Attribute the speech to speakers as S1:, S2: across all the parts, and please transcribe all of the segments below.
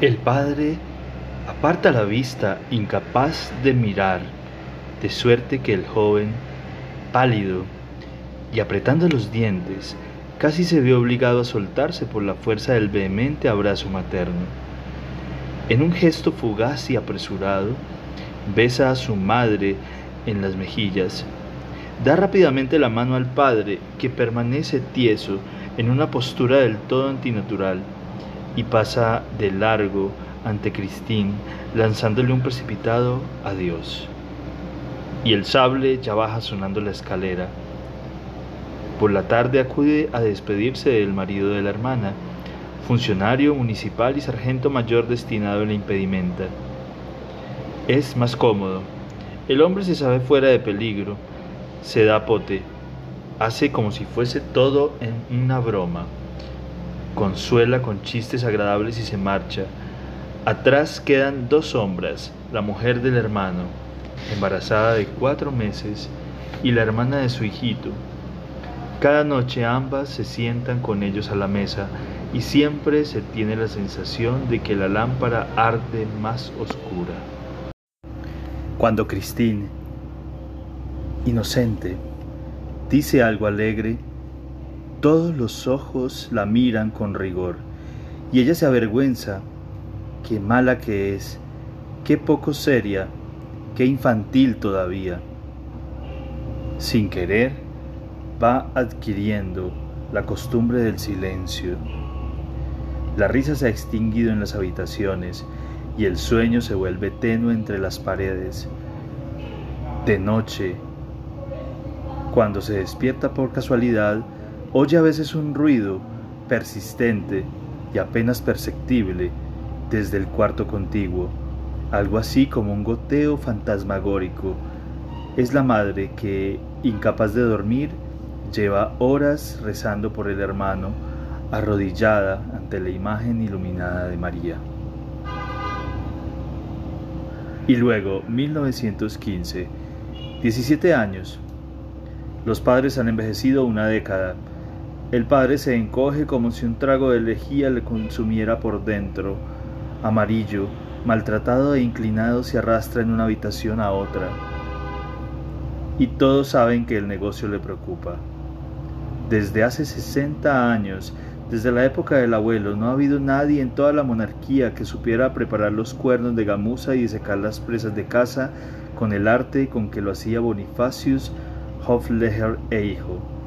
S1: El padre aparta la vista, incapaz de mirar, de suerte que el joven, pálido y apretando los dientes, casi se vio obligado a soltarse por la fuerza del vehemente abrazo materno. En un gesto fugaz y apresurado, besa a su madre en las mejillas, da rápidamente la mano al padre, que permanece tieso en una postura del todo antinatural, y pasa de largo ante Cristín, lanzándole un precipitado adiós. Y el sable ya baja sonando la escalera. Por la tarde acude a despedirse del marido de la hermana, funcionario municipal y sargento mayor destinado en la impedimenta. Es más cómodo. El hombre se sabe fuera de peligro, se da pote, hace como si fuese todo en una broma, consuela con chistes agradables y se marcha Atrás quedan dos sombras, la mujer del hermano, embarazada de cuatro meses, y la hermana de su hijito. Cada noche ambas se sientan con ellos a la mesa y siempre se tiene la sensación de que la lámpara arde más oscura. Cuando Christine, inocente, dice algo alegre, todos los ojos la miran con rigor y ella se avergüenza qué mala que es, qué poco seria, qué infantil todavía. Sin querer, va adquiriendo la costumbre del silencio. La risa se ha extinguido en las habitaciones y el sueño se vuelve tenue entre las paredes. De noche, cuando se despierta por casualidad, oye a veces un ruido persistente y apenas perceptible desde el cuarto contiguo, algo así como un goteo fantasmagórico. Es la madre que, incapaz de dormir, lleva horas rezando por el hermano, arrodillada ante la imagen iluminada de María. Y luego, 1915, 17 años. Los padres han envejecido una década. El padre se encoge como si un trago de lejía le consumiera por dentro amarillo, maltratado e inclinado, se arrastra en una habitación a otra. Y todos saben que el negocio le preocupa. Desde hace 60 años, desde la época del abuelo, no ha habido nadie en toda la monarquía que supiera preparar los cuernos de gamuza y secar las presas de caza con el arte con que lo hacía Bonifacius Hofleher e hijo.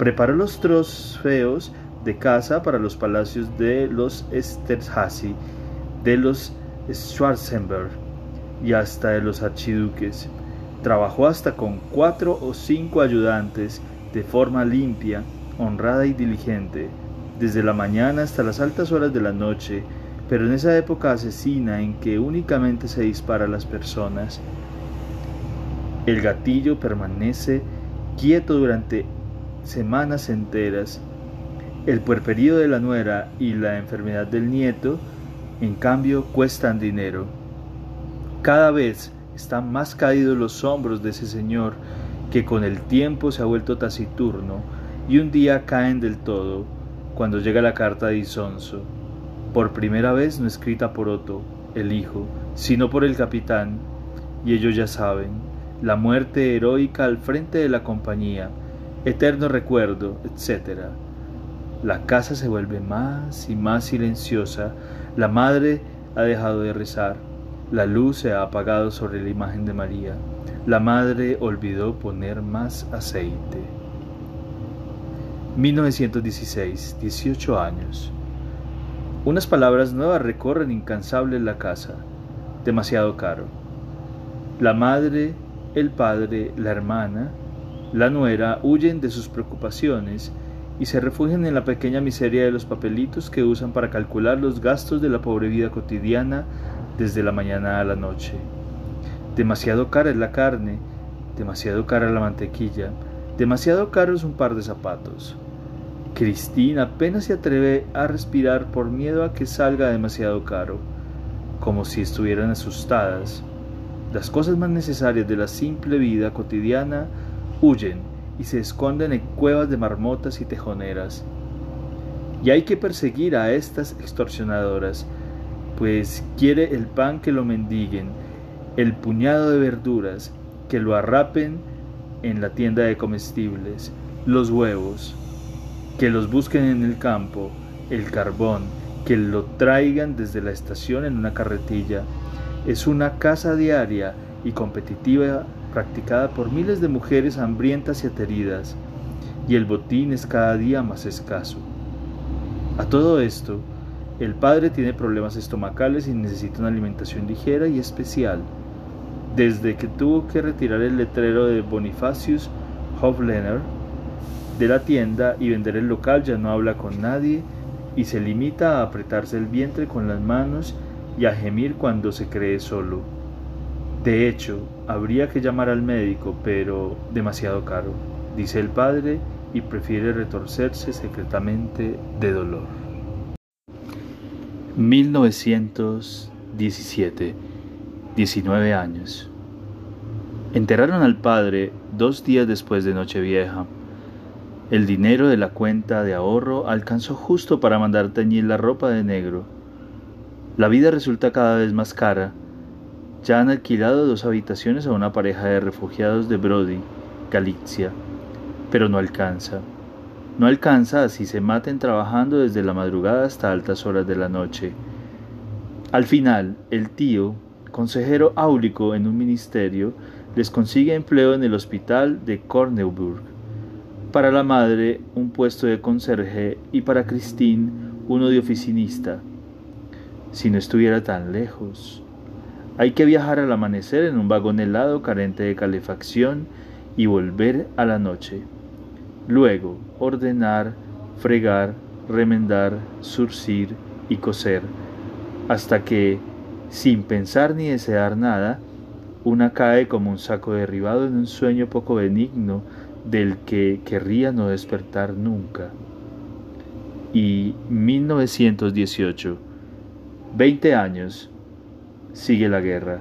S1: Preparó los trofeos de caza para los palacios de los Esterhazy, de los Schwarzenberg y hasta de los archiduques. Trabajó hasta con cuatro o cinco ayudantes de forma limpia, honrada y diligente, desde la mañana hasta las altas horas de la noche, pero en esa época asesina en que únicamente se dispara a las personas. El gatillo permanece quieto durante semanas enteras el puerperío de la nuera y la enfermedad del nieto, en cambio, cuestan dinero. Cada vez están más caídos los hombros de ese señor que con el tiempo se ha vuelto taciturno y un día caen del todo cuando llega la carta de Isonso, por primera vez no escrita por Otto, el hijo, sino por el capitán, y ellos ya saben, la muerte heroica al frente de la compañía, eterno recuerdo, etc. La casa se vuelve más y más silenciosa, la madre ha dejado de rezar, la luz se ha apagado sobre la imagen de María, la madre olvidó poner más aceite. 1916, 18 años. Unas palabras nuevas recorren incansables la casa, demasiado caro. La madre, el padre, la hermana, la nuera huyen de sus preocupaciones y se refugian en la pequeña miseria de los papelitos que usan para calcular los gastos de la pobre vida cotidiana desde la mañana a la noche. Demasiado cara es la carne, demasiado cara la mantequilla, demasiado caro es un par de zapatos. Cristina apenas se atreve a respirar por miedo a que salga demasiado caro, como si estuvieran asustadas. Las cosas más necesarias de la simple vida cotidiana huyen y se esconden en cuevas de marmotas y tejoneras. Y hay que perseguir a estas extorsionadoras, pues quiere el pan que lo mendiguen, el puñado de verduras que lo arrapen en la tienda de comestibles, los huevos, que los busquen en el campo, el carbón, que lo traigan desde la estación en una carretilla. Es una caza diaria y competitiva practicada por miles de mujeres hambrientas y ateridas, y el botín es cada día más escaso. A todo esto, el padre tiene problemas estomacales y necesita una alimentación ligera y especial. Desde que tuvo que retirar el letrero de Bonifacius Hoflener, de la tienda y vender el local ya no habla con nadie y se limita a apretarse el vientre con las manos y a gemir cuando se cree solo. De hecho, habría que llamar al médico, pero demasiado caro, dice el padre y prefiere retorcerse secretamente de dolor. 1917, 19 años. Enterraron al padre dos días después de Nochevieja. El dinero de la cuenta de ahorro alcanzó justo para mandar teñir la ropa de negro. La vida resulta cada vez más cara. Ya han alquilado dos habitaciones a una pareja de refugiados de Brody, Galicia, pero no alcanza. No alcanza así se maten trabajando desde la madrugada hasta altas horas de la noche. Al final, el tío, consejero áulico en un ministerio, les consigue empleo en el hospital de Corneuburg para la madre un puesto de conserje y para Christine uno de oficinista. Si no estuviera tan lejos. Hay que viajar al amanecer en un vagón helado carente de calefacción y volver a la noche. Luego ordenar, fregar, remendar, surcir y coser, hasta que, sin pensar ni desear nada, una cae como un saco derribado en un sueño poco benigno del que querría no despertar nunca. Y 1918, 20 años, sigue la guerra.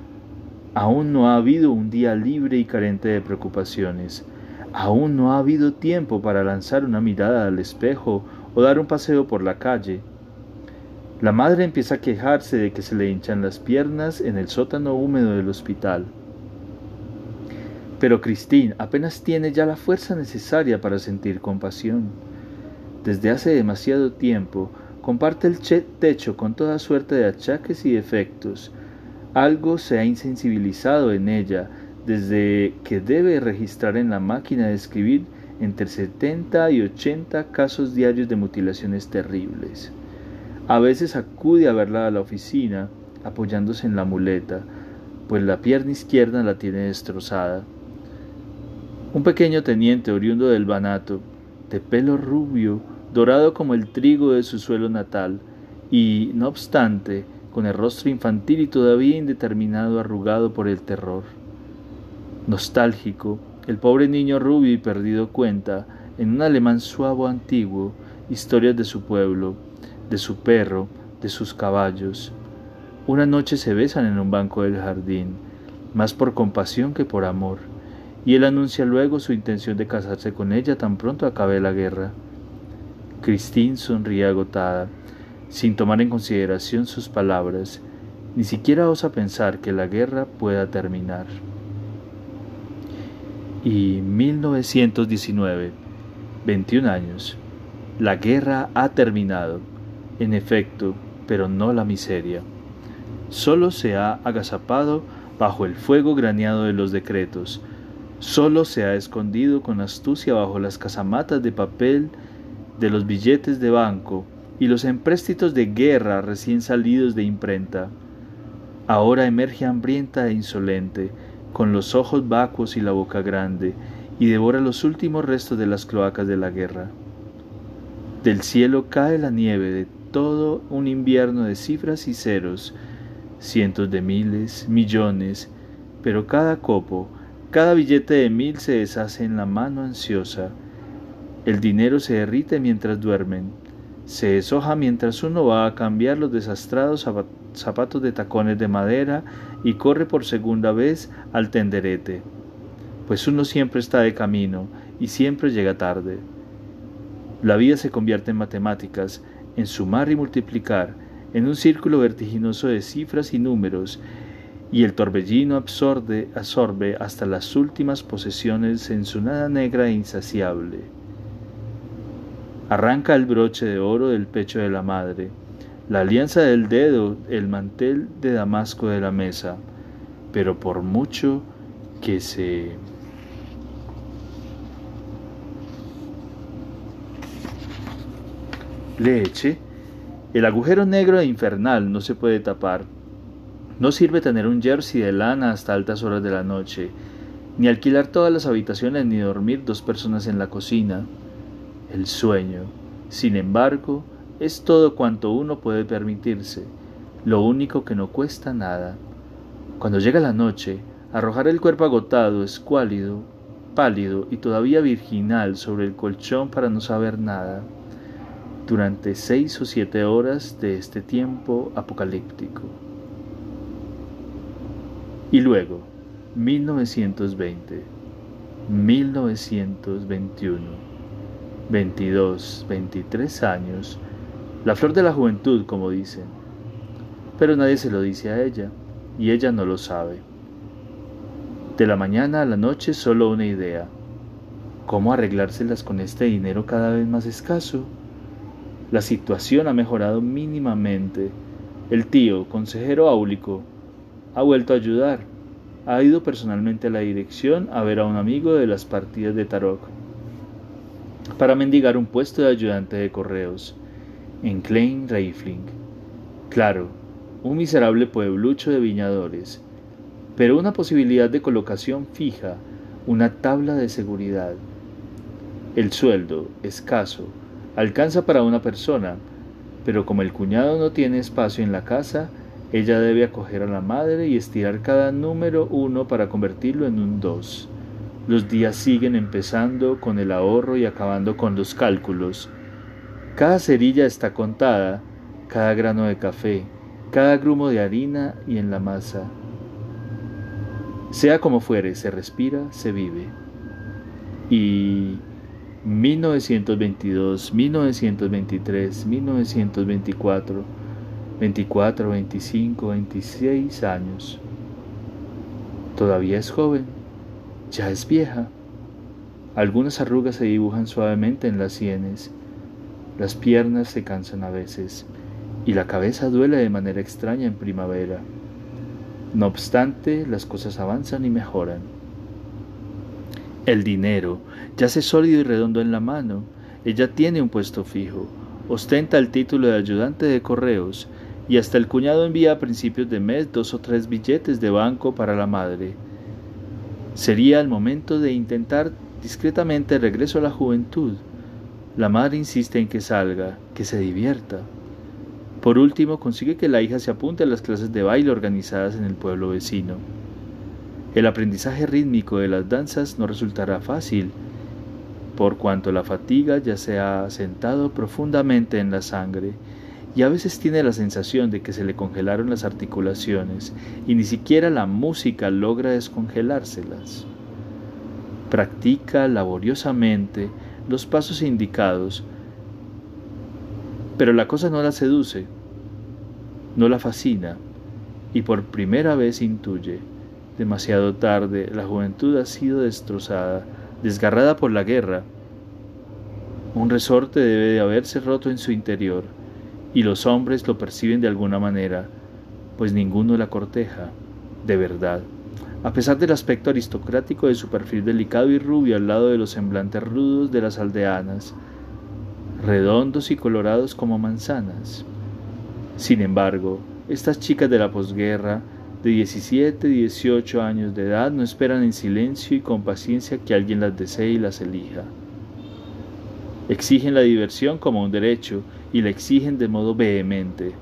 S1: Aún no ha habido un día libre y carente de preocupaciones. Aún no ha habido tiempo para lanzar una mirada al espejo o dar un paseo por la calle. La madre empieza a quejarse de que se le hinchan las piernas en el sótano húmedo del hospital. Pero Christine apenas tiene ya la fuerza necesaria para sentir compasión. Desde hace demasiado tiempo comparte el techo con toda suerte de achaques y defectos. Algo se ha insensibilizado en ella desde que debe registrar en la máquina de escribir entre 70 y 80 casos diarios de mutilaciones terribles. A veces acude a verla a la oficina apoyándose en la muleta, pues la pierna izquierda la tiene destrozada. Un pequeño teniente oriundo del Banato, de pelo rubio, dorado como el trigo de su suelo natal, y, no obstante, con el rostro infantil y todavía indeterminado arrugado por el terror. Nostálgico, el pobre niño rubio y perdido cuenta, en un alemán suavo antiguo, historias de su pueblo, de su perro, de sus caballos. Una noche se besan en un banco del jardín, más por compasión que por amor y él anuncia luego su intención de casarse con ella tan pronto acabe la guerra. Christine sonríe agotada, sin tomar en consideración sus palabras, ni siquiera osa pensar que la guerra pueda terminar. Y 1919, 21 años. La guerra ha terminado, en efecto, pero no la miseria. Solo se ha agazapado bajo el fuego graneado de los decretos, Solo se ha escondido con astucia bajo las casamatas de papel de los billetes de banco y los empréstitos de guerra recién salidos de imprenta. Ahora emerge hambrienta e insolente, con los ojos vacuos y la boca grande, y devora los últimos restos de las cloacas de la guerra. Del cielo cae la nieve de todo un invierno de cifras y ceros, cientos de miles, millones, pero cada copo, cada billete de mil se deshace en la mano ansiosa. El dinero se derrite mientras duermen, se deshoja mientras uno va a cambiar los desastrados zapatos de tacones de madera y corre por segunda vez al tenderete, pues uno siempre está de camino y siempre llega tarde. La vida se convierte en matemáticas, en sumar y multiplicar, en un círculo vertiginoso de cifras y números, y el torbellino absorbe, absorbe hasta las últimas posesiones en su nada negra e insaciable. Arranca el broche de oro del pecho de la madre, la alianza del dedo, el mantel de damasco de la mesa, pero por mucho que se Leche, el agujero negro e infernal no se puede tapar. No sirve tener un jersey de lana hasta altas horas de la noche, ni alquilar todas las habitaciones, ni dormir dos personas en la cocina. El sueño, sin embargo, es todo cuanto uno puede permitirse, lo único que no cuesta nada. Cuando llega la noche, arrojar el cuerpo agotado, escuálido, pálido y todavía virginal sobre el colchón para no saber nada durante seis o siete horas de este tiempo apocalíptico. Y luego, 1920, 1921, 22, 23 años, la flor de la juventud, como dicen. Pero nadie se lo dice a ella, y ella no lo sabe. De la mañana a la noche solo una idea. ¿Cómo arreglárselas con este dinero cada vez más escaso? La situación ha mejorado mínimamente. El tío, consejero áulico, ha vuelto a ayudar. Ha ido personalmente a la dirección a ver a un amigo de las partidas de Tarok para mendigar un puesto de ayudante de correos en Klein Reifling. Claro, un miserable pueblucho de viñadores, pero una posibilidad de colocación fija, una tabla de seguridad. El sueldo, escaso, alcanza para una persona, pero como el cuñado no tiene espacio en la casa, ella debe acoger a la madre y estirar cada número uno para convertirlo en un dos. Los días siguen empezando con el ahorro y acabando con los cálculos. Cada cerilla está contada, cada grano de café, cada grumo de harina y en la masa. Sea como fuere, se respira, se vive. Y 1922, 1923, 1924, 24, 25, 26 años. Todavía es joven, ya es vieja. Algunas arrugas se dibujan suavemente en las sienes, las piernas se cansan a veces y la cabeza duele de manera extraña en primavera. No obstante, las cosas avanzan y mejoran. El dinero yace sólido y redondo en la mano. Ella tiene un puesto fijo, ostenta el título de ayudante de correos y hasta el cuñado envía a principios de mes dos o tres billetes de banco para la madre. Sería el momento de intentar discretamente el regreso a la juventud. La madre insiste en que salga, que se divierta. Por último, consigue que la hija se apunte a las clases de baile organizadas en el pueblo vecino. El aprendizaje rítmico de las danzas no resultará fácil, por cuanto la fatiga ya se ha sentado profundamente en la sangre y a veces tiene la sensación de que se le congelaron las articulaciones y ni siquiera la música logra descongelárselas. Practica laboriosamente los pasos indicados, pero la cosa no la seduce, no la fascina y por primera vez intuye Demasiado tarde, la juventud ha sido destrozada, desgarrada por la guerra. Un resorte debe de haberse roto en su interior, y los hombres lo perciben de alguna manera, pues ninguno la corteja, de verdad. A pesar del aspecto aristocrático de su perfil delicado y rubio al lado de los semblantes rudos de las aldeanas, redondos y colorados como manzanas. Sin embargo, estas chicas de la posguerra de 17, 18 años de edad no esperan en silencio y con paciencia que alguien las desee y las elija. Exigen la diversión como un derecho y la exigen de modo vehemente,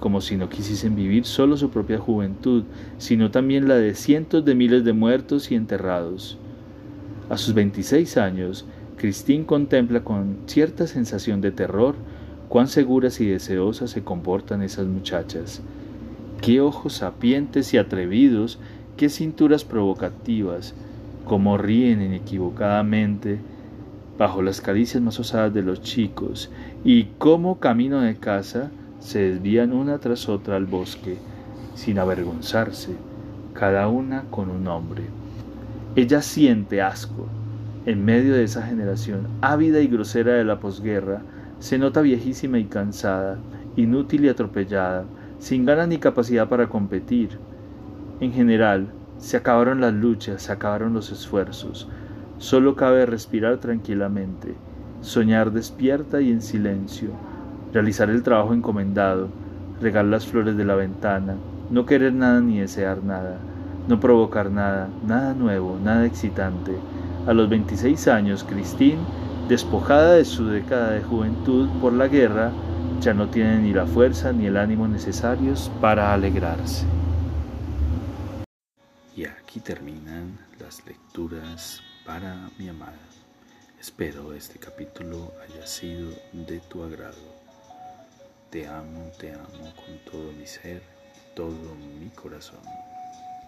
S1: como si no quisiesen vivir solo su propia juventud, sino también la de cientos de miles de muertos y enterrados. A sus 26 años, Christine contempla con cierta sensación de terror cuán seguras y deseosas se comportan esas muchachas. Qué ojos sapientes y atrevidos, qué cinturas provocativas, cómo ríen inequivocadamente bajo las caricias más osadas de los chicos, y cómo camino de casa se desvían una tras otra al bosque, sin avergonzarse, cada una con un nombre. Ella siente asco. En medio de esa generación ávida y grosera de la posguerra, se nota viejísima y cansada, inútil y atropellada, sin ganas ni capacidad para competir. En general, se acabaron las luchas, se acabaron los esfuerzos. Solo cabe respirar tranquilamente, soñar despierta y en silencio, realizar el trabajo encomendado, regar las flores de la ventana, no querer nada ni desear nada, no provocar nada, nada nuevo, nada excitante. A los 26 años, Christine, despojada de su década de juventud por la guerra, ya no tiene ni la fuerza ni el ánimo necesarios para alegrarse.
S2: Y aquí terminan las lecturas para mi amada. Espero este capítulo haya sido de tu agrado. Te amo, te amo con todo mi ser, todo mi corazón.